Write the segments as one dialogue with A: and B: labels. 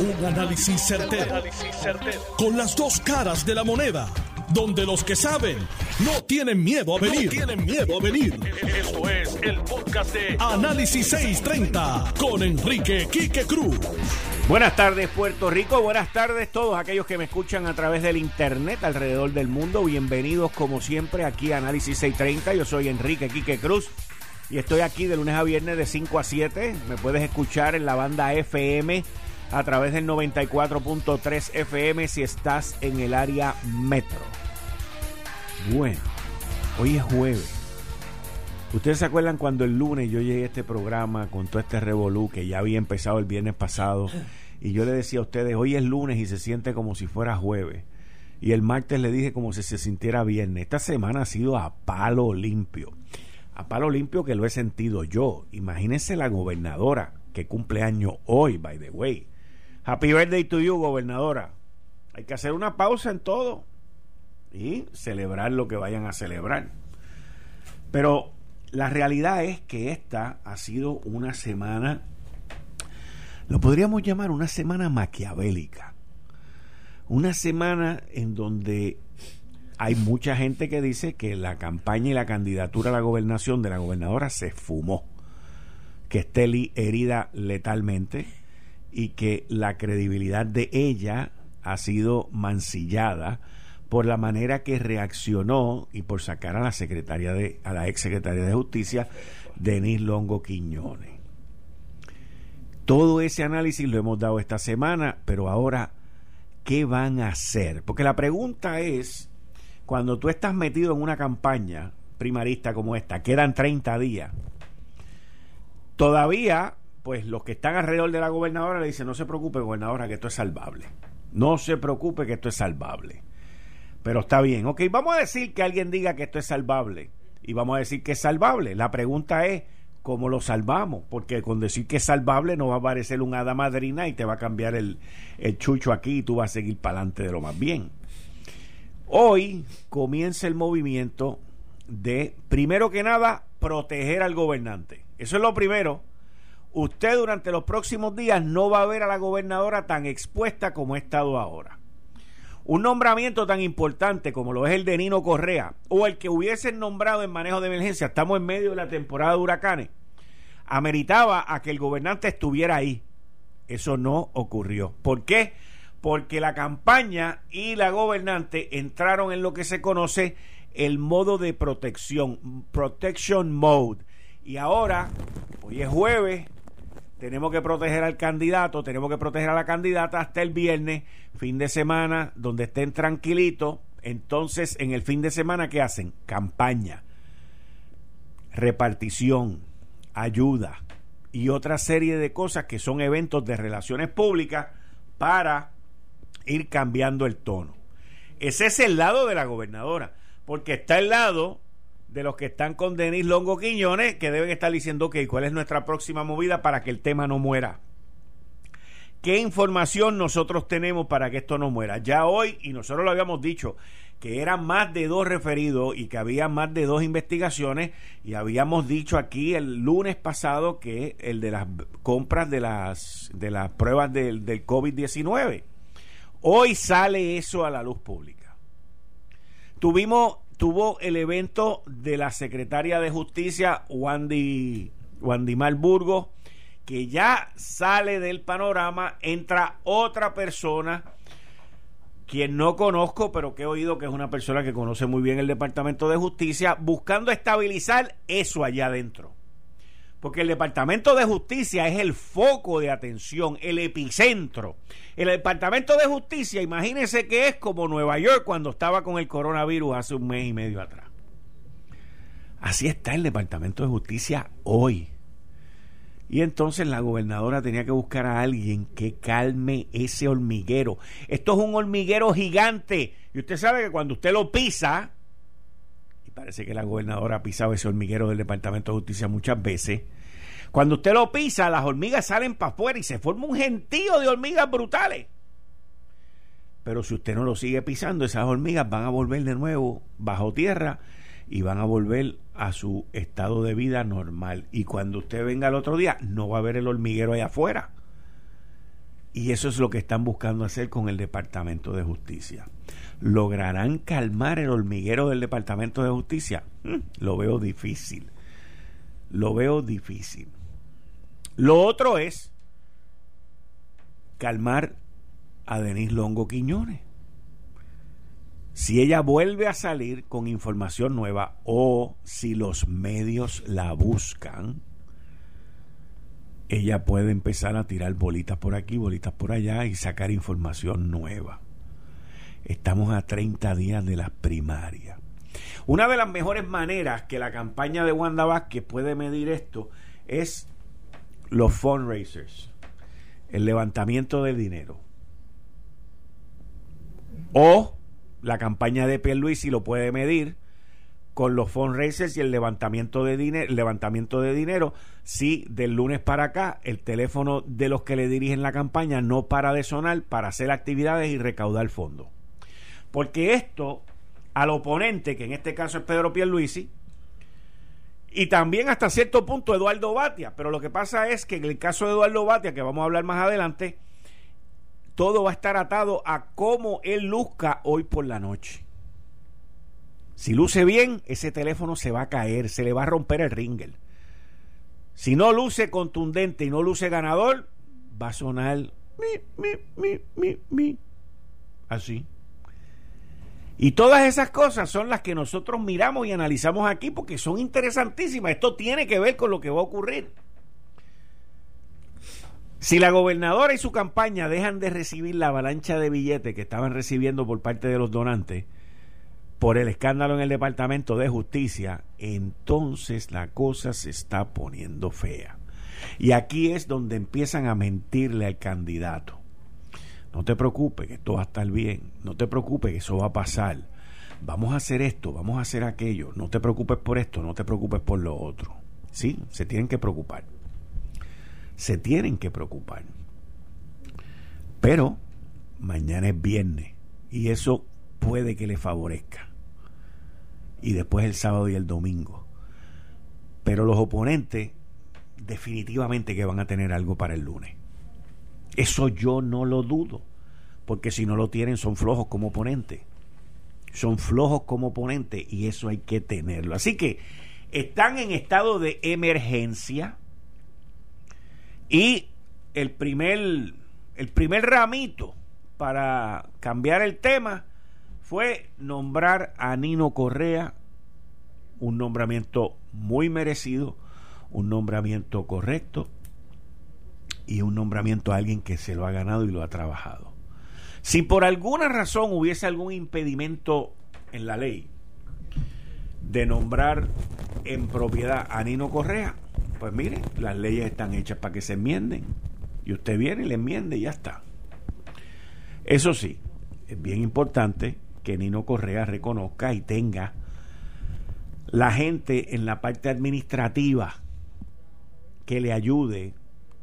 A: Un análisis certero, Con las dos caras de la moneda. Donde los que saben no tienen miedo a venir. tienen miedo a venir. Esto es el podcast de Análisis 630 con Enrique Quique Cruz.
B: Buenas tardes Puerto Rico, buenas tardes todos aquellos que me escuchan a través del internet alrededor del mundo. Bienvenidos como siempre aquí a Análisis 630. Yo soy Enrique Quique Cruz y estoy aquí de lunes a viernes de 5 a 7. Me puedes escuchar en la banda FM a través del 94.3 FM si estás en el área metro. Bueno, hoy es jueves. Ustedes se acuerdan cuando el lunes yo llegué a este programa con todo este revolú que ya había empezado el viernes pasado y yo le decía a ustedes, hoy es lunes y se siente como si fuera jueves. Y el martes le dije como si se sintiera viernes. Esta semana ha sido a palo limpio a palo limpio que lo he sentido yo. Imagínense la gobernadora que cumple año hoy, by the way. Happy birthday to you, gobernadora. Hay que hacer una pausa en todo y celebrar lo que vayan a celebrar. Pero la realidad es que esta ha sido una semana, lo podríamos llamar una semana maquiavélica. Una semana en donde hay mucha gente que dice que la campaña y la candidatura a la gobernación de la gobernadora se fumó, que esté herida letalmente y que la credibilidad de ella ha sido mancillada por la manera que reaccionó y por sacar a la secretaria de a la ex secretaria de Justicia Denis Longo Quiñones. Todo ese análisis lo hemos dado esta semana, pero ahora ¿qué van a hacer? Porque la pregunta es cuando tú estás metido en una campaña primarista como esta, quedan 30 días, todavía, pues los que están alrededor de la gobernadora le dicen, no se preocupe, gobernadora, que esto es salvable. No se preocupe que esto es salvable. Pero está bien, ok, vamos a decir que alguien diga que esto es salvable y vamos a decir que es salvable. La pregunta es, ¿cómo lo salvamos? Porque con decir que es salvable no va a aparecer un hada madrina y te va a cambiar el, el chucho aquí y tú vas a seguir para adelante de lo más bien. Hoy comienza el movimiento de, primero que nada, proteger al gobernante. Eso es lo primero. Usted durante los próximos días no va a ver a la gobernadora tan expuesta como ha estado ahora. Un nombramiento tan importante como lo es el de Nino Correa o el que hubiesen nombrado en manejo de emergencia, estamos en medio de la temporada de huracanes, ameritaba a que el gobernante estuviera ahí. Eso no ocurrió. ¿Por qué? porque la campaña y la gobernante entraron en lo que se conoce el modo de protección, protection mode. Y ahora, hoy es jueves, tenemos que proteger al candidato, tenemos que proteger a la candidata hasta el viernes, fin de semana, donde estén tranquilitos. Entonces, en el fin de semana, ¿qué hacen? Campaña, repartición, ayuda y otra serie de cosas que son eventos de relaciones públicas para ir cambiando el tono. Ese es el lado de la gobernadora, porque está el lado de los que están con Denis Longo Quiñones, que deben estar diciendo, ok, ¿cuál es nuestra próxima movida para que el tema no muera? ¿Qué información nosotros tenemos para que esto no muera? Ya hoy, y nosotros lo habíamos dicho, que eran más de dos referidos y que había más de dos investigaciones, y habíamos dicho aquí el lunes pasado que el de las compras de las, de las pruebas del, del COVID-19 Hoy sale eso a la luz pública. Tuvimos, tuvo el evento de la secretaria de Justicia, Wandy, Wandy Malburgo, que ya sale del panorama, entra otra persona, quien no conozco, pero que he oído que es una persona que conoce muy bien el Departamento de Justicia, buscando estabilizar eso allá adentro. Porque el Departamento de Justicia es el foco de atención, el epicentro. El Departamento de Justicia, imagínense que es como Nueva York cuando estaba con el coronavirus hace un mes y medio atrás. Así está el Departamento de Justicia hoy. Y entonces la gobernadora tenía que buscar a alguien que calme ese hormiguero. Esto es un hormiguero gigante. Y usted sabe que cuando usted lo pisa, Parece que la gobernadora ha pisado ese hormiguero del Departamento de Justicia muchas veces. Cuando usted lo pisa, las hormigas salen para afuera y se forma un gentío de hormigas brutales. Pero si usted no lo sigue pisando, esas hormigas van a volver de nuevo bajo tierra y van a volver a su estado de vida normal. Y cuando usted venga el otro día, no va a haber el hormiguero allá afuera. Y eso es lo que están buscando hacer con el Departamento de Justicia. ¿Lograrán calmar el hormiguero del Departamento de Justicia? Mm, lo veo difícil. Lo veo difícil. Lo otro es calmar a Denis Longo Quiñones. Si ella vuelve a salir con información nueva o si los medios la buscan, ella puede empezar a tirar bolitas por aquí, bolitas por allá y sacar información nueva. Estamos a 30 días de las primarias. Una de las mejores maneras que la campaña de Wanda Vázquez puede medir esto es los fundraisers, el levantamiento de dinero. O la campaña de Pierluisi lo puede medir con los fundraisers y el levantamiento de dinero, levantamiento de dinero, si del lunes para acá el teléfono de los que le dirigen la campaña no para de sonar para hacer actividades y recaudar fondos. Porque esto al oponente, que en este caso es Pedro Pierluisi, y también hasta cierto punto Eduardo Batia, pero lo que pasa es que en el caso de Eduardo Batia, que vamos a hablar más adelante, todo va a estar atado a cómo él luzca hoy por la noche. Si luce bien, ese teléfono se va a caer, se le va a romper el ringer. Si no luce contundente y no luce ganador, va a sonar mi, mi, mi, mi, mi. Así. Y todas esas cosas son las que nosotros miramos y analizamos aquí porque son interesantísimas. Esto tiene que ver con lo que va a ocurrir. Si la gobernadora y su campaña dejan de recibir la avalancha de billetes que estaban recibiendo por parte de los donantes, por el escándalo en el Departamento de Justicia, entonces la cosa se está poniendo fea. Y aquí es donde empiezan a mentirle al candidato. No te preocupes, que esto va a estar bien. No te preocupes, que eso va a pasar. Vamos a hacer esto, vamos a hacer aquello. No te preocupes por esto, no te preocupes por lo otro. Sí, se tienen que preocupar. Se tienen que preocupar. Pero mañana es viernes y eso puede que le favorezca y después el sábado y el domingo. Pero los oponentes definitivamente que van a tener algo para el lunes. Eso yo no lo dudo, porque si no lo tienen son flojos como oponentes. Son flojos como oponentes y eso hay que tenerlo. Así que están en estado de emergencia y el primer, el primer ramito para cambiar el tema fue nombrar a Nino Correa, un nombramiento muy merecido, un nombramiento correcto y un nombramiento a alguien que se lo ha ganado y lo ha trabajado. Si por alguna razón hubiese algún impedimento en la ley de nombrar en propiedad a Nino Correa, pues mire, las leyes están hechas para que se enmienden. Y usted viene y le enmiende y ya está. Eso sí, es bien importante que Nino Correa reconozca y tenga la gente en la parte administrativa que le ayude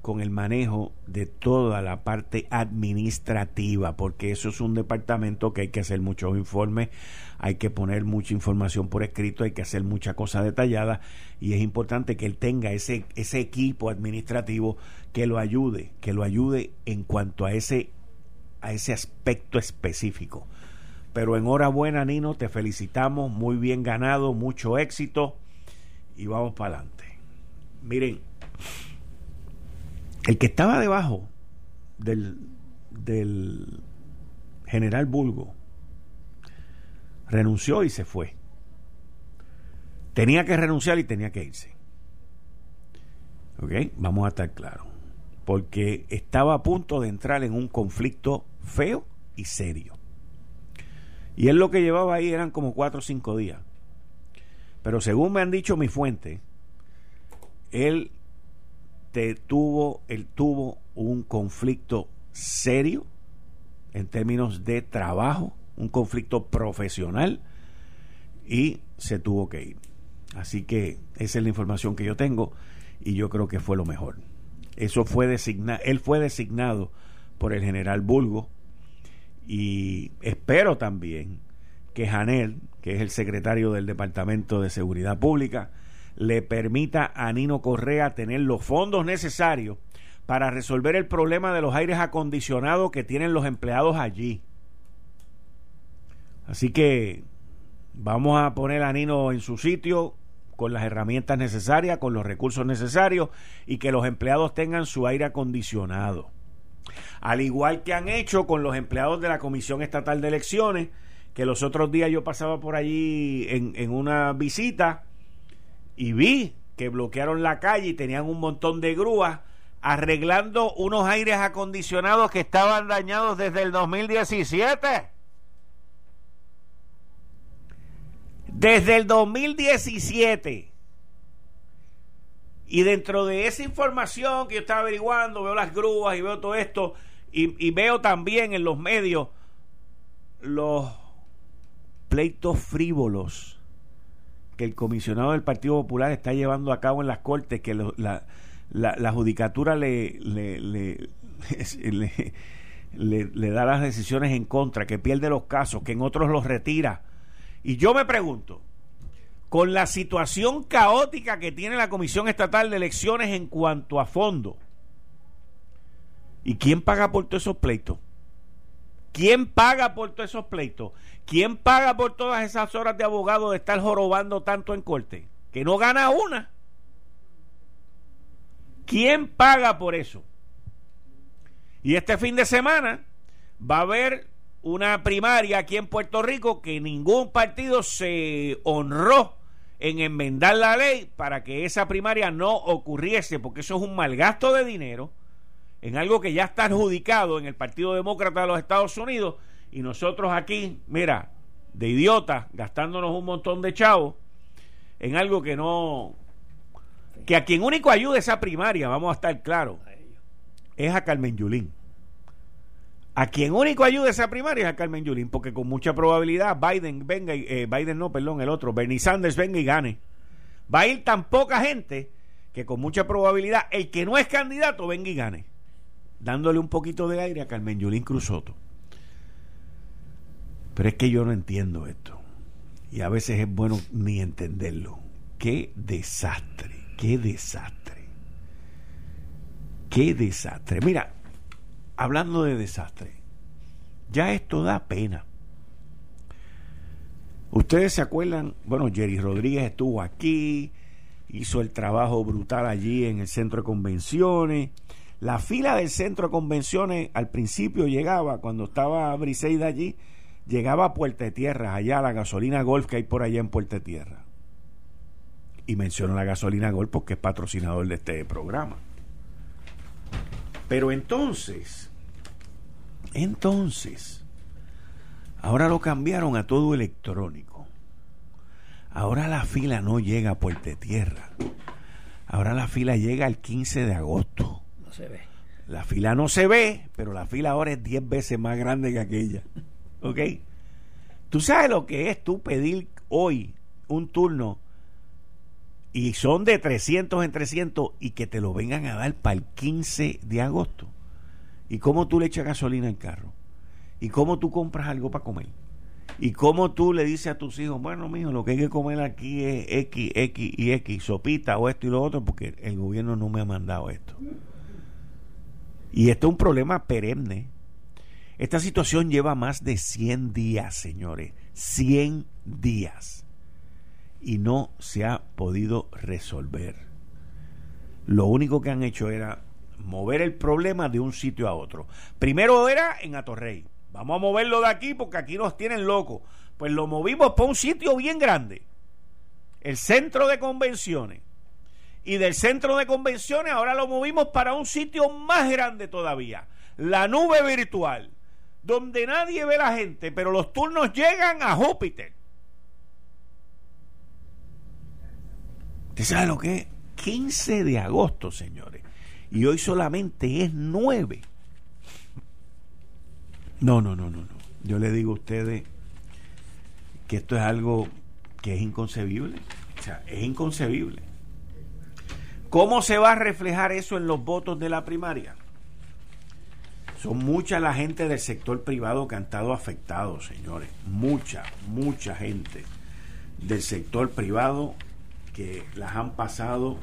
B: con el manejo de toda la parte administrativa, porque eso es un departamento que hay que hacer muchos informes, hay que poner mucha información por escrito, hay que hacer mucha cosa detallada y es importante que él tenga ese, ese equipo administrativo que lo ayude, que lo ayude en cuanto a ese, a ese aspecto específico. Pero enhorabuena, Nino, te felicitamos, muy bien ganado, mucho éxito y vamos para adelante. Miren, el que estaba debajo del, del general Bulgo renunció y se fue. Tenía que renunciar y tenía que irse. ¿Ok? Vamos a estar claros. Porque estaba a punto de entrar en un conflicto feo y serio. Y él lo que llevaba ahí eran como cuatro o cinco días. Pero según me han dicho mi fuente, él te tuvo, él tuvo un conflicto serio en términos de trabajo, un conflicto profesional y se tuvo que ir. Así que esa es la información que yo tengo y yo creo que fue lo mejor. Eso fue designado, él fue designado por el general Bulgo y espero también que Janel, que es el secretario del Departamento de Seguridad Pública, le permita a Nino Correa tener los fondos necesarios para resolver el problema de los aires acondicionados que tienen los empleados allí. Así que vamos a poner a Nino en su sitio con las herramientas necesarias, con los recursos necesarios y que los empleados tengan su aire acondicionado. Al igual que han hecho con los empleados de la Comisión Estatal de Elecciones, que los otros días yo pasaba por allí en, una visita y vi que bloquearon la calle y tenían un montón de grúas arreglando unos aires acondicionados que estaban dañados desde el 2017. Desde el 2017. Y dentro de esa información que yo estaba averiguando, veo las grúas y veo todo esto, y, veo también en los medios los pleitos frívolos que el comisionado del Partido Popular está llevando a cabo en las cortes, que la, la, judicatura le le, le, le, le, da las decisiones en contra, que pierde los casos, que en otros los retira. Y yo me pregunto, con la situación caótica que tiene la Comisión Estatal de Elecciones en cuanto a fondo. ¿Y quién paga por todos esos pleitos? ¿Quién paga por todos esos pleitos? ¿Quién paga por todas esas horas de abogado de estar jorobando tanto en corte? Que no gana una. ¿Quién paga por eso? Y este fin de semana va a haber una primaria aquí en Puerto Rico que ningún partido se honró en enmendar la ley para que esa primaria no ocurriese, porque eso es un mal gasto de dinero en algo que ya está adjudicado en el Partido Demócrata de los Estados Unidos y nosotros aquí, mira, de idiotas, gastándonos un montón de chavos en algo que no... que a quien único ayuda esa primaria, vamos a estar claros, es a Carmen Yulín. A quien único ayuda esa primaria es a Carmen Yulín, porque con mucha probabilidad Biden venga, y, eh, Biden no, perdón, el otro, Bernie Sanders venga y gane. Va a ir tan poca gente que con mucha probabilidad el que no es candidato venga y gane, dándole un poquito de aire a Carmen Yulín Cruzoto. Pero es que yo no entiendo esto. Y a veces es bueno ni entenderlo. Qué desastre, qué desastre. Qué desastre. Mira, hablando de desastre, ya esto da pena. Ustedes se acuerdan, bueno, Jerry Rodríguez estuvo aquí, hizo el trabajo brutal allí en el centro de convenciones. La fila del centro de convenciones al principio llegaba, cuando estaba Briseida allí, llegaba a Puerta Tierra, allá a la gasolina Golf que hay por allá en Puerta Tierra. Y menciono la gasolina Golf porque es patrocinador de este programa. Pero entonces, entonces, ahora lo cambiaron a todo electrónico. Ahora la fila no llega a Puerto Tierra. Ahora la fila llega el 15 de agosto.
C: No se ve.
B: La fila no se ve, pero la fila ahora es 10 veces más grande que aquella. ¿Ok? Tú sabes lo que es tú pedir hoy un turno y son de 300 en 300 y que te lo vengan a dar para el 15 de agosto. ¿Y cómo tú le echas gasolina al carro? ¿Y cómo tú compras algo para comer? ¿Y cómo tú le dices a tus hijos, bueno, mijo, lo que hay que comer aquí es X, X y X, sopita o esto y lo otro, porque el gobierno no me ha mandado esto? Y esto es un problema perenne. Esta situación lleva más de 100 días, señores. 100 días y no se ha podido resolver. Lo único que han hecho era mover el problema de un sitio a otro. Primero era en Atorrey. Vamos a moverlo de aquí porque aquí nos tienen locos. Pues lo movimos para un sitio bien grande. El centro de convenciones. Y del centro de convenciones ahora lo movimos para un sitio más grande todavía. La nube virtual. Donde nadie ve la gente, pero los turnos llegan a Júpiter. ¿Usted sabe lo que es? 15 de agosto, señores. Y hoy solamente es 9. No, no, no, no, no. Yo le digo a ustedes que esto es algo que es inconcebible. O sea, es inconcebible. ¿Cómo se va a reflejar eso en los votos de la primaria? Son mucha la gente del sector privado que han estado afectados, señores. Mucha, mucha gente del sector privado que las han pasado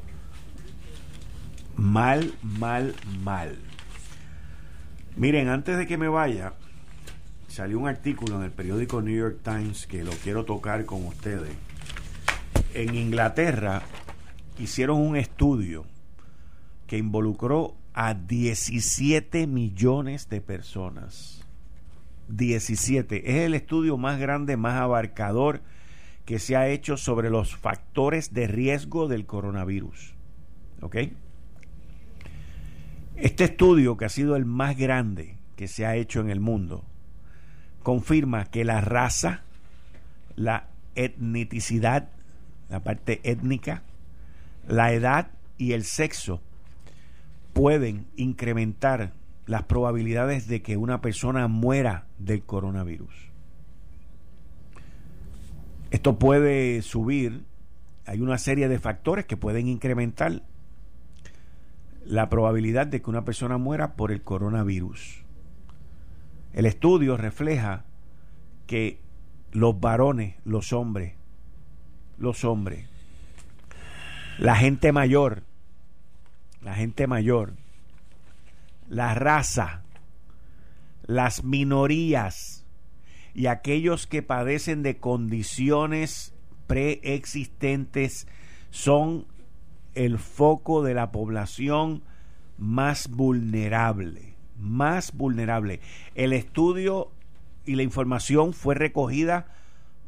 B: Mal, mal, mal. Miren, antes de que me vaya, salió un artículo en el periódico New York Times que lo quiero tocar con ustedes. En Inglaterra hicieron un estudio que involucró a 17 millones de personas. 17. Es el estudio más grande, más abarcador que se ha hecho sobre los factores de riesgo del coronavirus. ¿Ok? Este estudio, que ha sido el más grande que se ha hecho en el mundo, confirma que la raza, la etnicidad, la parte étnica, la edad y el sexo pueden incrementar las probabilidades de que una persona muera del coronavirus. Esto puede subir, hay una serie de factores que pueden incrementar la probabilidad de que una persona muera por el coronavirus. El estudio refleja que los varones, los hombres, los hombres, la gente mayor, la gente mayor, la raza, las minorías y aquellos que padecen de condiciones preexistentes son el foco de la población más vulnerable, más vulnerable. El estudio y la información fue recogida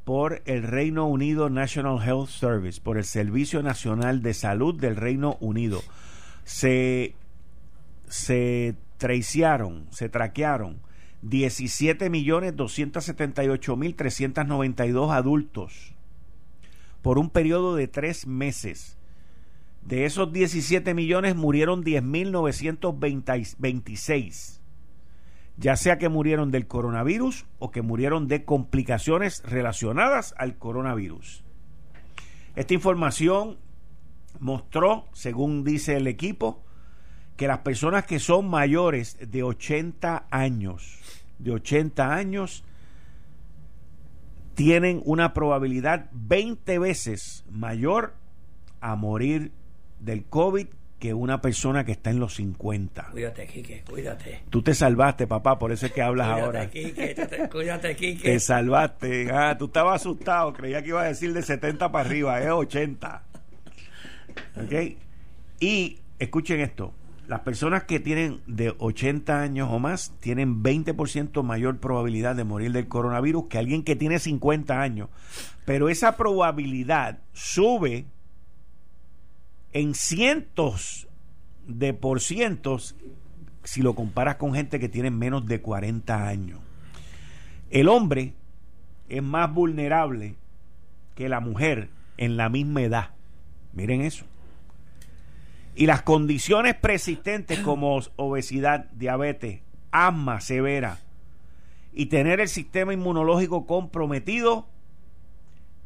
B: por el Reino Unido National Health Service, por el Servicio Nacional de Salud del Reino Unido. Se, se traiciaron, se traquearon 17.278.392 adultos por un periodo de tres meses de esos 17 millones murieron 10.926, ya sea que murieron del coronavirus o que murieron de complicaciones relacionadas al coronavirus. Esta información mostró, según dice el equipo, que las personas que son mayores de 80 años, de 80 años, tienen una probabilidad 20 veces mayor a morir del COVID que una persona que está en los 50.
C: Cuídate, Quique, cuídate.
B: Tú te salvaste, papá, por eso es que hablas ahora.
C: cuídate, Quique.
B: Te salvaste. Ah, tú estabas asustado, creía que iba a decir de 70 para arriba, es 80. ¿Ok? Y escuchen esto, las personas que tienen de 80 años o más tienen 20% mayor probabilidad de morir del coronavirus que alguien que tiene 50 años. Pero esa probabilidad sube en cientos de por cientos si lo comparas con gente que tiene menos de 40 años. El hombre es más vulnerable que la mujer en la misma edad. Miren eso. Y las condiciones persistentes como obesidad, diabetes, asma severa y tener el sistema inmunológico comprometido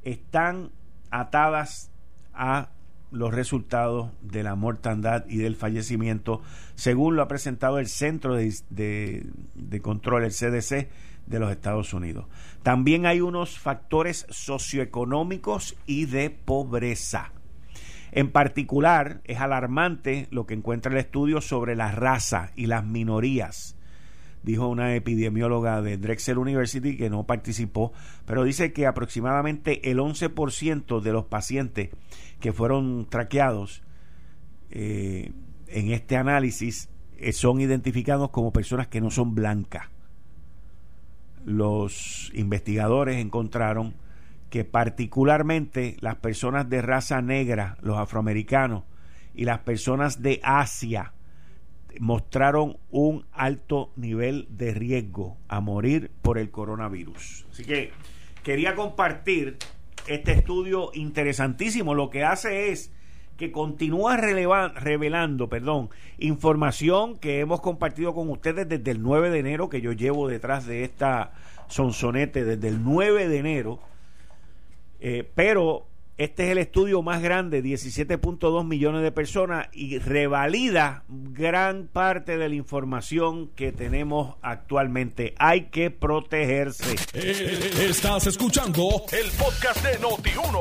B: están atadas a los resultados de la mortandad y del fallecimiento, según lo ha presentado el Centro de, de, Control, el CDC de los Estados Unidos. También hay unos factores socioeconómicos y de pobreza. En particular, es alarmante lo que encuentra el estudio sobre la raza y las minorías dijo una epidemióloga de Drexel University que no participó, pero dice que aproximadamente el 11% de los pacientes que fueron traqueados eh, en este análisis eh, son identificados como personas que no son blancas. Los investigadores encontraron que particularmente las personas de raza negra, los afroamericanos y las personas de Asia, mostraron un alto nivel de riesgo a morir por el coronavirus. Así que quería compartir este estudio interesantísimo. Lo que hace es que continúa revelando perdón, información que hemos compartido con ustedes desde el 9 de enero, que yo llevo detrás de esta sonsonete desde el 9 de enero. Eh, pero este es el estudio más grande, 17.2 millones de personas, y revalida gran parte de la información que tenemos actualmente. Hay que protegerse.
A: Estás escuchando el podcast de Noti1.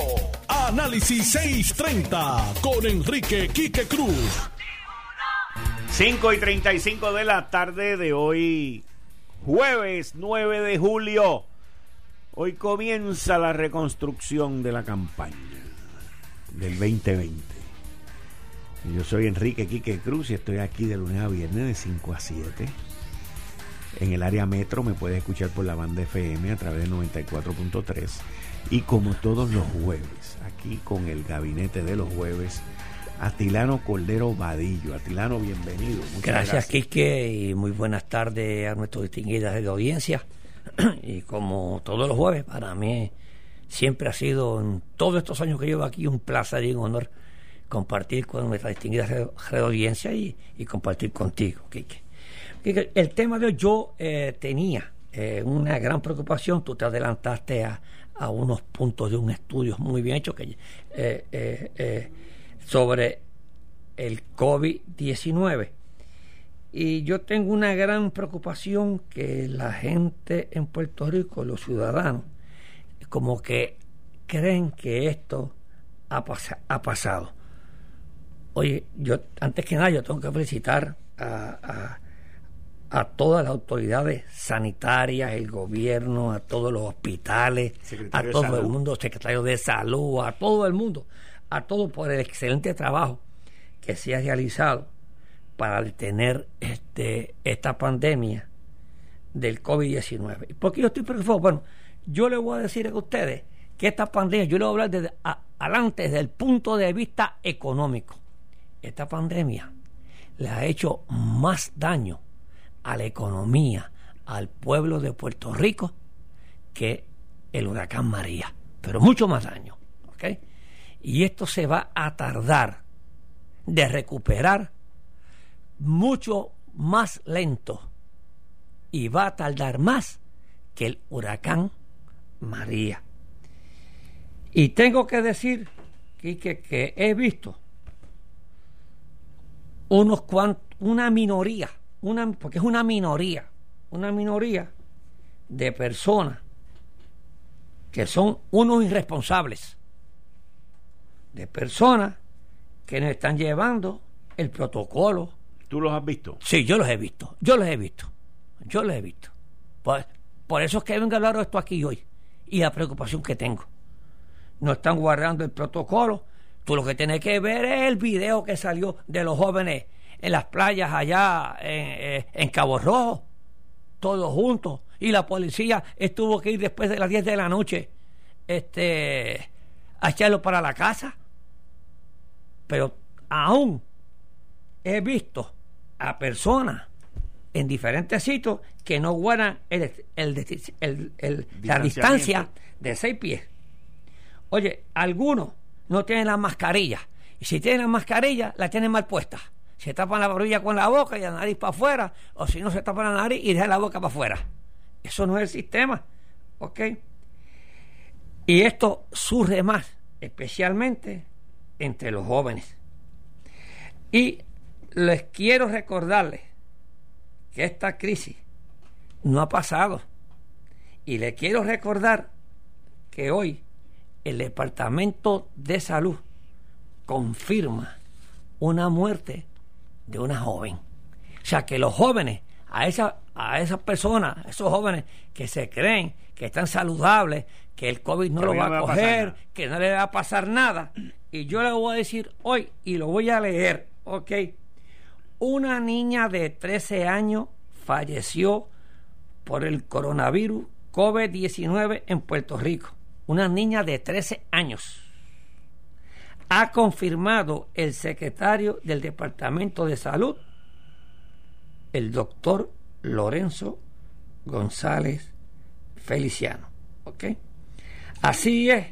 A: Análisis 630 con Enrique Quique Cruz.
B: 5 y 35 de la tarde de hoy, jueves 9 de julio. Hoy comienza la reconstrucción de la campaña del 2020. Yo soy Enrique Quique Cruz y estoy aquí de lunes a viernes de 5 a 7. En el área metro me puedes escuchar por la banda FM a través de 94.3. Y como todos los jueves, aquí con el gabinete de los jueves Atilano Cordero Vadillo. Atilano, bienvenido.
C: gracias, Quique, y muy buenas tardes a nuestros distinguidas de la audiencia. y como todos los jueves, para mí siempre ha sido, en todos estos años que llevo aquí, un placer y un honor compartir con nuestra distinguida de audiencia y, compartir contigo, Quique. El tema de hoy yo eh, tenía eh, una gran preocupación, tú te adelantaste a, unos puntos de un estudio muy bien hecho que eh, sobre el COVID-19. Y yo tengo una gran preocupación que la gente en Puerto Rico, los ciudadanos, como que creen que esto ha, ha pasado. Oye, yo antes que nada yo tengo que felicitar a, a, todas las autoridades sanitarias, el gobierno, a todos los hospitales, a todo el mundo, secretario de salud, a todo el mundo a todos por el excelente trabajo que se ha realizado para detener este, esta pandemia del COVID-19. ¿Por qué yo estoy preocupado? Bueno, yo le voy a decir a ustedes que esta pandemia, yo le voy a hablar desde adelante desde el punto de vista económico. Esta pandemia le ha hecho más daño a la economía, al pueblo de Puerto Rico, que el huracán María, pero mucho más daño. ¿okay? Y esto se va a tardar de recuperar mucho más lento y va a tardar más que el huracán María. Y tengo que decir que, he visto unos cuantos, una minoría, una, porque es una minoría, una minoría de personas que son unos irresponsables de personas que nos están llevando el protocolo.
B: ¿Tú los has visto?
C: Sí, yo los he visto, yo los he visto, yo los he visto. Pues, por eso es que vengo a hablar de esto aquí hoy y la preocupación que tengo. No están guardando el protocolo. Tú lo que tienes que ver es el video que salió de los jóvenes en las playas allá en, eh, Cabo Rojo, todos juntos. Y la policía estuvo que ir después de las 10 de la noche este, a echarlo para la casa. Pero aún he visto a personas en diferentes sitios que no guardan la distancia de seis pies. Oye, algunos no tienen la mascarilla. Y si tienen la mascarilla, la tienen mal puesta. Se tapan la barbilla con la boca y la nariz para afuera, o si no se tapan la nariz y dejan la boca para afuera. Eso no es el sistema. ¿Ok? Y esto surge más, especialmente entre los jóvenes. Y les quiero recordarles que esta crisis no ha pasado. Y les quiero recordar que hoy el Departamento de Salud confirma una muerte de una joven. O sea que los jóvenes, a, esa, a esas personas, esos jóvenes que se creen que están saludables, que el COVID no lo va a coger, que no le va a pasar nada. Y yo le voy a decir hoy, y lo voy a leer, ¿ok? Una niña de 13 años falleció por el coronavirus COVID-19 en Puerto Rico. Una niña de 13 años. Ha confirmado el secretario del Departamento de Salud, el doctor Lorenzo González Feliciano. ¿Ok? Así es.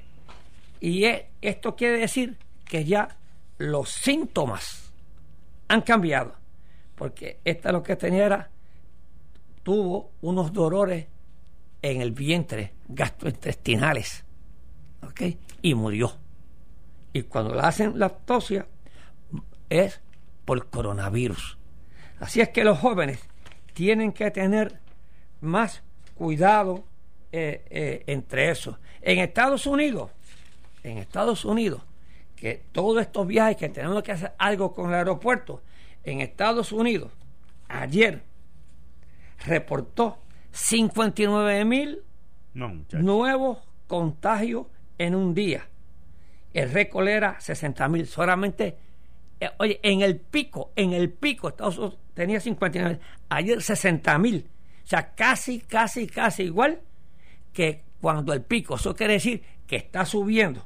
C: Y esto quiere decir que ya los síntomas han cambiado. Porque esta lo que tenía era, tuvo unos dolores en el vientre gastrointestinales. ¿Ok? Y murió. Y cuando le hacen la es por coronavirus. Así es que los jóvenes tienen que tener más cuidado eh, eh, entre eso. En Estados Unidos, en Estados Unidos, que todos estos viajes que tenemos que hacer algo con el aeropuerto, en Estados Unidos ayer reportó 59 mil nuevos contagios en un día. El récord era 60 mil. Solamente, eh, oye, en el pico, en el pico, Estados Unidos tenía 59 Ayer 60 mil. O sea, casi, casi, casi igual que cuando el pico. Eso quiere decir que está subiendo.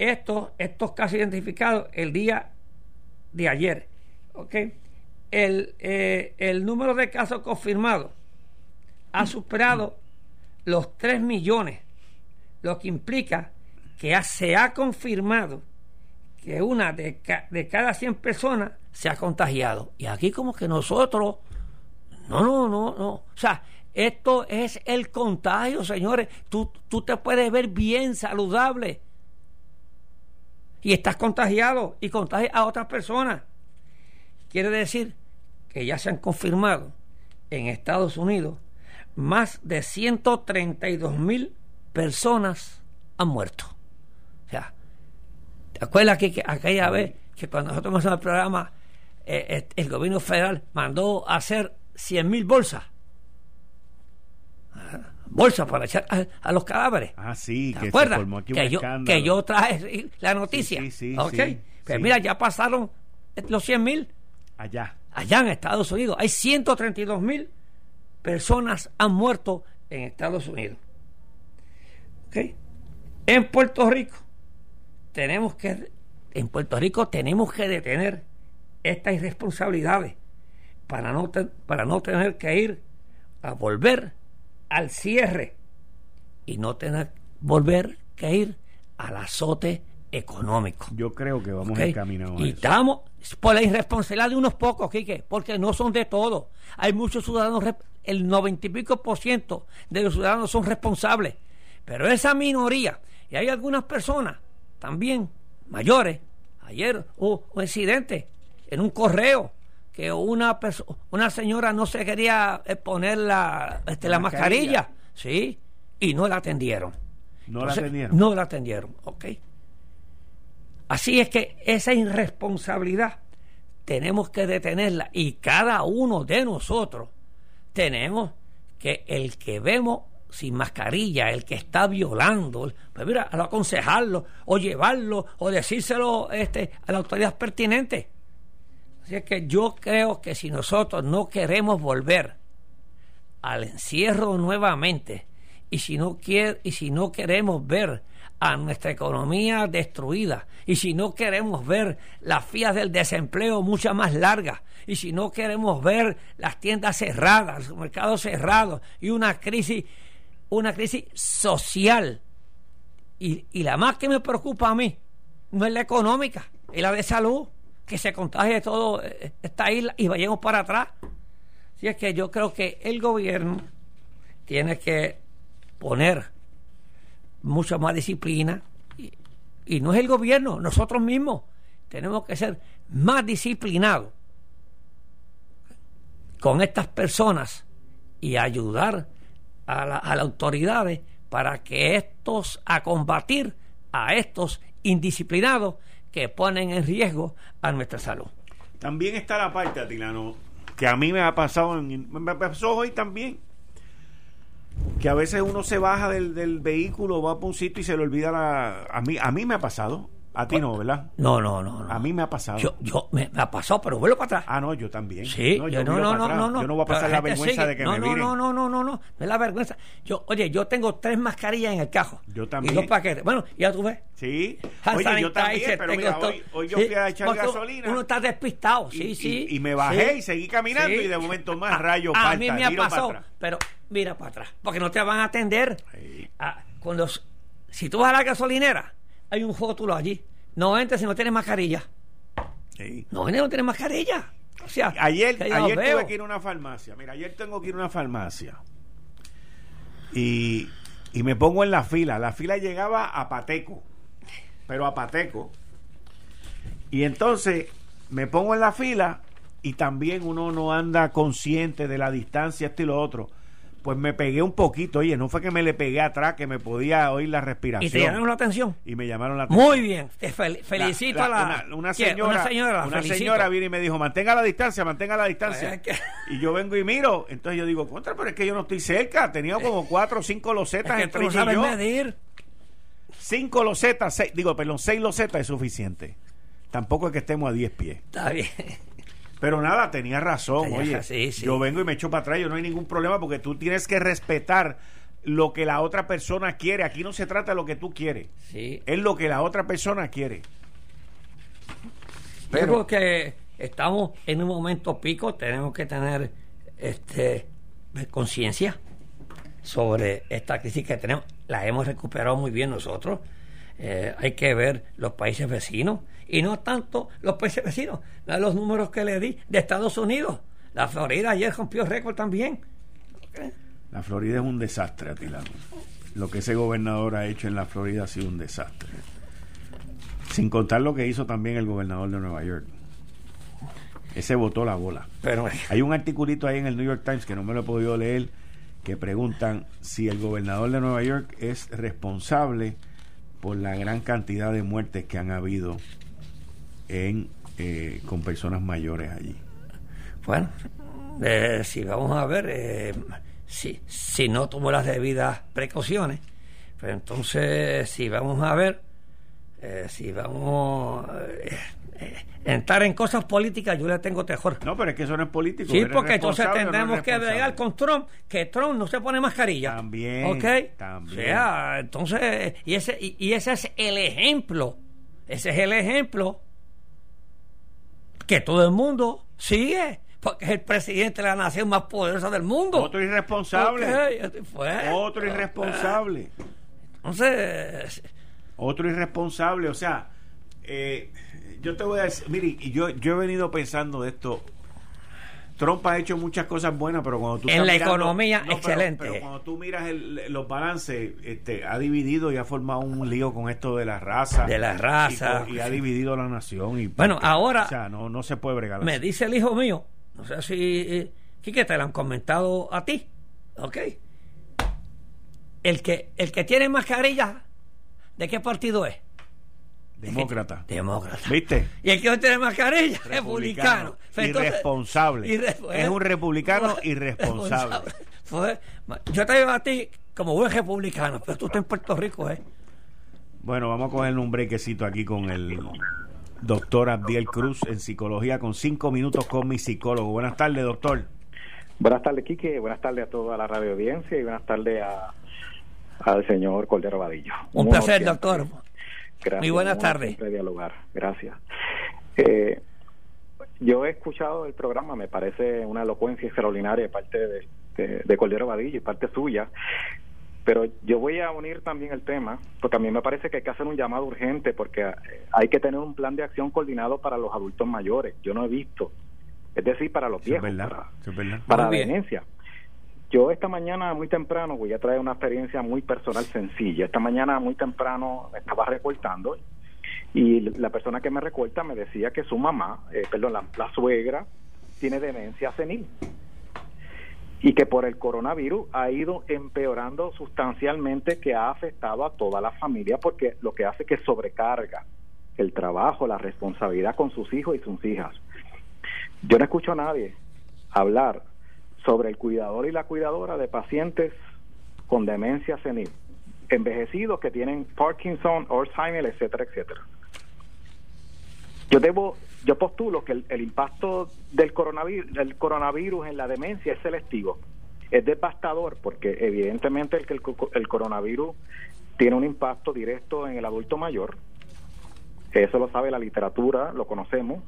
C: Estos, estos casos identificados el día de ayer. ¿Ok? El, eh, el número de casos confirmados ha superado los 3 millones, lo que implica que se ha confirmado que una de, de, cada 100 personas se ha contagiado. Y aquí como que nosotros, no, no, no, no. O sea, esto es el contagio, señores. Tú, tú te puedes ver bien saludable y estás contagiado y contagias a otras personas. Quiere decir que ya se han confirmado en Estados Unidos más de 132 mil personas han muerto. O sea, ¿te acuerdas que, aquella vez que cuando nosotros hicimos el programa, eh, el gobierno federal mandó a hacer 100 mil bolsas? Ah, bolsas para echar a, los cadáveres.
B: Ah, sí,
C: ¿Te que acuerdas? que, yo, que yo traje la noticia. Sí, sí, sí, pues mira, ya pasaron los 100 mil.
B: Allá.
C: Allá en Estados Unidos. Hay 132 mil personas han muerto en Estados Unidos. En Puerto Rico tenemos que en Puerto Rico tenemos que detener estas irresponsabilidades para no, para no tener que ir a volver al cierre y no tener volver que ir al azote económico.
B: Yo creo que vamos encaminados.
C: Y estamos por la irresponsabilidad de unos pocos, Quique, porque no son de todos. Hay muchos ciudadanos, el noventa y pico por ciento de los ciudadanos son responsables. Pero esa minoría, y hay algunas personas también mayores, ayer hubo un incidente en un correo que una una señora no se quería poner la, este, la, mascarilla. sí, y no la atendieron.
B: No la atendieron.
C: No la atendieron, ok. Así es que esa irresponsabilidad tenemos que detenerla y cada uno de nosotros tenemos que el que vemos sin mascarilla, el que está violando, pues mira, a aconsejarlo o llevarlo o decírselo este, a la autoridad pertinente. Que yo creo que si nosotros no queremos volver al encierro nuevamente y si no y si no queremos ver a nuestra economía destruida y si no queremos ver las fías del desempleo muchas más largas y si no queremos ver las tiendas cerradas, los mercados cerrados y una crisis, una crisis social. Y, y la más que me preocupa a mí no es la económica, es la de salud, que se contagie todo eh, esta isla y vayamos para atrás. Si es que yo creo que el gobierno tiene que poner mucha más disciplina. Y, no es el gobierno, nosotros mismos tenemos que ser más disciplinados con estas personas y ayudar a, las autoridades para que estos a combatir a estos indisciplinados que ponen en riesgo a nuestra salud.
B: También está la parte, Atilano, que a mí me ha pasado, me pasó hoy también que a veces uno se baja del, del vehículo, va a un sitio y se le olvida la... A mí, a mí me ha pasado. A ti no, ¿verdad?
C: No, no, no.
B: A mí me ha pasado.
C: Yo, yo me, ha pasado, pero vuelvo para atrás.
B: Ah, no, yo también.
C: Sí,
B: no,
C: yo no, no, no, no,
B: Yo no voy a pasar la vergüenza de que
C: no,
B: me
C: miren. No, no, no, no, no, no, es la vergüenza. Yo, oye, yo tengo tres mascarillas en el cajo.
B: Yo también.
C: Y dos paquetes. Bueno, ya tú ves.
B: Sí. Oye, yo también, pero mira, hoy, hoy, yo fui a echar gasolina.
C: Uno está despistado, sí, sí.
B: Y, me bajé y seguí caminando y de momento más rayos
C: A, a mí me ha pasado, pero mira para atrás, porque no te van a atender. Los, si tú vas a la gasolinera, hay un rótulo allí no entres si no tienes mascarilla. Sí. No entres si no tienes mascarilla. O sea,
B: ayer, ayer tuve que ir a una farmacia. Mira, ayer tengo que ir a una farmacia. Y, y me pongo en la fila. La fila llegaba a Pateco. Pero a Pateco. Y entonces me pongo en la fila y también uno no anda consciente de la distancia, esto y lo otro. Pues me pegué un poquito, oye, no fue que me le pegué atrás, que me podía oír la respiración.
C: ¿Y te llamaron la atención?
B: Y me llamaron la atención.
C: Muy bien, te felicito a la...
B: Una, señora, una señora, viene y me dijo, mantenga la distancia, mantenga la distancia. Pues y yo vengo y miro, entonces yo digo, contra, pero es que yo no estoy cerca, tenía como cuatro o cinco losetas
C: es entre tú no sabes medir.
B: Cinco losetas, seis, digo, perdón, seis losetas es suficiente. Tampoco es que estemos a diez pies.
C: Está bien.
B: Pero nada, tenía razón. Oye, yo vengo y me echo para atrás, yo no hay ningún problema porque tú tienes que respetar lo que la otra persona quiere. Aquí no se trata de lo que tú quieres.
C: Sí.
B: Es lo que la otra persona quiere.
C: Pero que estamos en un momento pico, tenemos que tener este conciencia sobre esta crisis que tenemos. La hemos recuperado muy bien nosotros. Eh, hay que ver los países vecinos y no tanto los países vecinos, los números que le di de Estados Unidos. La Florida ayer rompió récord también.
B: La Florida es un desastre, Atilano. Lo que ese gobernador ha hecho en la Florida ha sido un desastre. Sin contar lo que hizo también el gobernador de Nueva York. Ese votó la bola.
C: Pero
B: hay un articulito ahí en el New York Times que no me lo he podido leer que preguntan si el gobernador de Nueva York es responsable por la gran cantidad de muertes que han habido en, eh, con personas mayores allí.
C: Bueno, eh, si vamos a ver, eh, si, si no tomó las debidas precauciones, pues entonces si vamos a ver, si vamos entrar en cosas políticas, yo le tengo mejor.
B: No, pero es que eso no es político.
C: Sí, porque entonces tendremos que bregar con Trump, que Trump no se pone mascarilla.
B: También.
C: ¿Ok?
B: También.
C: O sea, entonces, y ese, y ese es el ejemplo. Ese es el ejemplo que todo el mundo sigue porque es el presidente de la nación más poderosa del mundo.
B: Otro irresponsable. Otro irresponsable.
C: Entonces.
B: Otro irresponsable. O sea, eh, yo te voy a decir, mire, yo, yo he venido pensando de esto Trump ha hecho muchas cosas buenas, pero cuando tú
C: en la economía excelente.
B: Pero, cuando tú miras los balances, este, ha dividido y ha formado un lío con esto de la raza,
C: de la raza,
B: y, ha dividido la nación. Y,
C: bueno, ahora,
B: o sea, no, no se puede bregar.
C: Me dice el hijo mío, no sé si, eh, que te lo han comentado a ti, ¿ok? El que, el que tiene mascarilla, ¿de qué partido es?
B: Demócrata.
C: Demócrata.
B: ¿Viste?
C: Y el que no tiene mascarilla, republicano.
B: irresponsable. es un republicano irresponsable.
C: yo te digo a ti como buen republicano, pero tú estás en Puerto Rico, ¿eh?
B: Bueno, vamos a coger un brequecito aquí con el doctor Abdiel Cruz en psicología con cinco minutos con mi psicólogo. Buenas tardes, doctor.
D: Buenas tardes, Quique. Buenas tardes a toda la radio audiencia y buenas tardes a, al señor Cordero Vadillo.
C: Un, placer, doctor.
D: Gracias.
C: Muy buenas tardes.
D: dialogar. Gracias. Eh, yo he escuchado el programa, me parece una elocuencia extraordinaria de parte de, de, Cordero Vadillo y parte suya, pero yo voy a unir también el tema, porque a mí me parece que hay que hacer un llamado urgente, porque eh, hay que tener un plan de acción coordinado para los adultos mayores. Yo no he visto, es decir, para los viejos, para, la demencia. Yo esta mañana muy temprano voy a traer una experiencia muy personal sencilla. Esta mañana muy temprano estaba recortando y la persona que me recorta me decía que su mamá, eh, perdón, la, suegra, tiene demencia senil y que por el coronavirus ha ido empeorando sustancialmente, que ha afectado a toda la familia porque lo que hace que sobrecarga el trabajo, la responsabilidad con sus hijos y sus hijas. Yo no escucho a nadie hablar sobre el cuidador y la cuidadora de pacientes con demencia senil, envejecidos que tienen Parkinson, Alzheimer, etcétera, etcétera. Yo debo, yo postulo que el, impacto del coronavirus, coronavirus en la demencia es selectivo. Es devastador porque evidentemente el, el, el coronavirus tiene un impacto directo en el adulto mayor. Eso lo sabe la literatura, lo conocemos,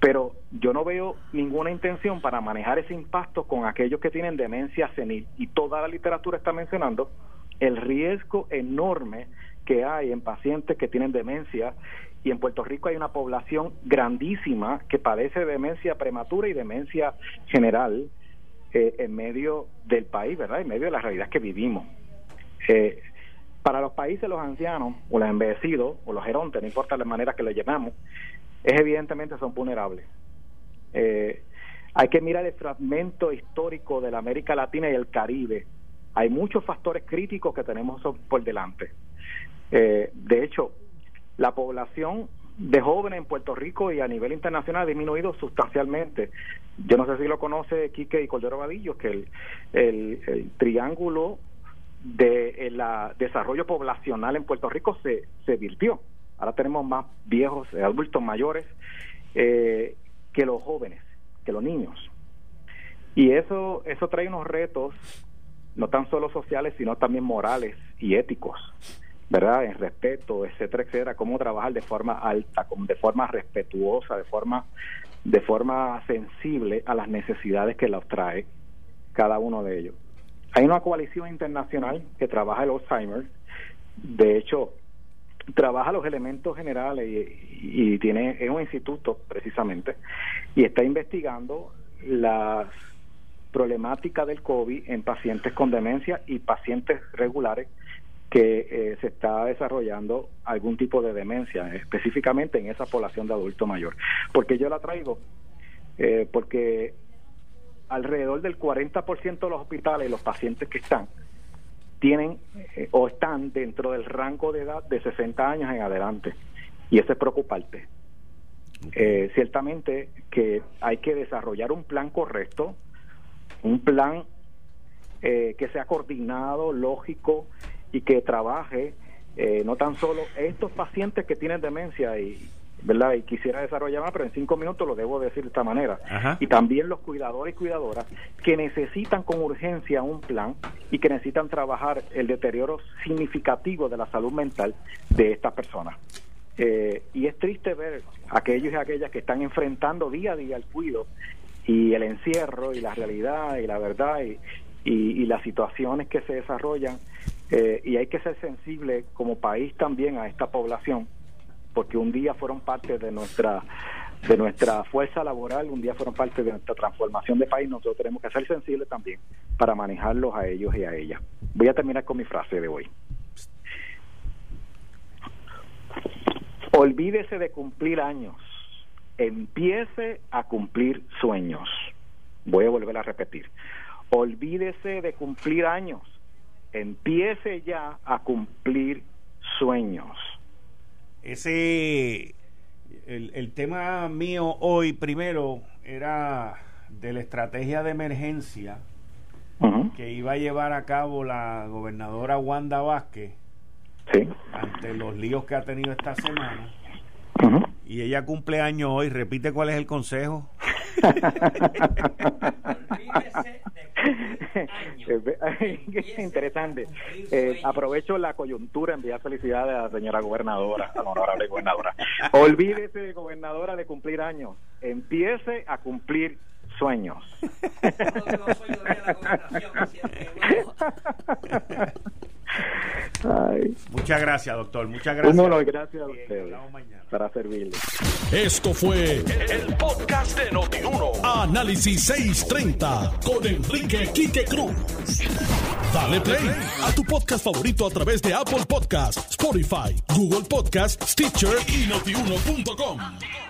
D: pero yo no veo ninguna intención para manejar ese impacto con aquellos que tienen demencia senil y toda la literatura está mencionando el riesgo enorme que hay en pacientes que tienen demencia y en Puerto Rico hay una población grandísima que padece demencia prematura y demencia general eh, en medio del país, ¿verdad? En medio de la realidad que vivimos. Eh, para los países, los ancianos o los envejecidos o los gerontes, no importa la manera que lo llamamos, es evidentemente son vulnerables. Eh, hay que mirar el fragmento histórico de la América Latina y el Caribe. Hay muchos factores críticos que tenemos por delante. Eh, de hecho, la población de jóvenes en Puerto Rico y a nivel internacional ha disminuido sustancialmente. Yo no sé si lo conoce Quique y Cordero Vadillo, que el, triángulo de el, desarrollo poblacional en Puerto Rico se, se virtió. Ahora tenemos más viejos, eh, adultos mayores, eh, que los jóvenes, que los niños. Y eso, eso trae unos retos, no tan solo sociales, sino también morales y éticos. ¿verdad? En respeto, etcétera, etcétera, cómo trabajar de forma alta, de forma respetuosa, de forma de forma sensible a las necesidades que los trae cada uno de ellos. Hay una coalición internacional que trabaja el Alzheimer, de hecho, trabaja los elementos generales y, tiene es un instituto precisamente y está investigando las problemáticas del COVID en pacientes con demencia y pacientes regulares que eh, se está desarrollando algún tipo de demencia, específicamente en esa población de adulto mayor. Porque yo la traigo, eh, porque alrededor del 40% de los hospitales, los pacientes que están, tienen eh, o están dentro del rango de edad de 60 años en adelante. Y eso es preocupante. ciertamente que hay que desarrollar un plan correcto, un plan que sea coordinado, lógico, y que trabaje eh, no tan solo estos pacientes que tienen demencia y verdad y quisiera desarrollar más pero en cinco minutos lo debo decir de esta manera. Y también los cuidadores y cuidadoras que necesitan con urgencia un plan y que necesitan trabajar el deterioro significativo de la salud mental de estas personas. Eh, y es triste ver aquellos y aquellas que están enfrentando día a día el cuidado y el encierro y la realidad y la verdad y, y las situaciones que se desarrollan eh, y hay que ser sensible como país también a esta población, porque un día fueron parte de nuestra de nuestra fuerza laboral, un día fueron parte de nuestra transformación de país, nosotros tenemos que ser sensibles también para manejarlos a ellos y a ellas. Voy a terminar con mi frase de hoy. Olvídese de cumplir años, empiece a cumplir sueños. Voy a volver a repetir. Olvídese de cumplir años, empiece ya a cumplir sueños.
B: Ese, el, el tema mío hoy primero era de la estrategia de emergencia que iba a llevar a cabo la gobernadora Wanda Vázquez ante los líos que ha tenido esta semana. Y ella cumple años hoy. Repite cuál es el consejo.
D: Interesante. Eh, aprovecho la coyuntura, enviar felicidades a la señora gobernadora, a la honorable gobernadora. Olvídese, gobernadora, de cumplir años. Empiece a cumplir sueños.
B: Muchas gracias, doctor. Muchas gracias.
D: gracias a usted. Para servirle.
A: Esto fue el, podcast de Notiuno. Análisis 630 con Enrique Quique Cruz. Dale play a tu podcast favorito a través de Apple Podcasts, Spotify, Google Podcasts, Stitcher y notiuno.com.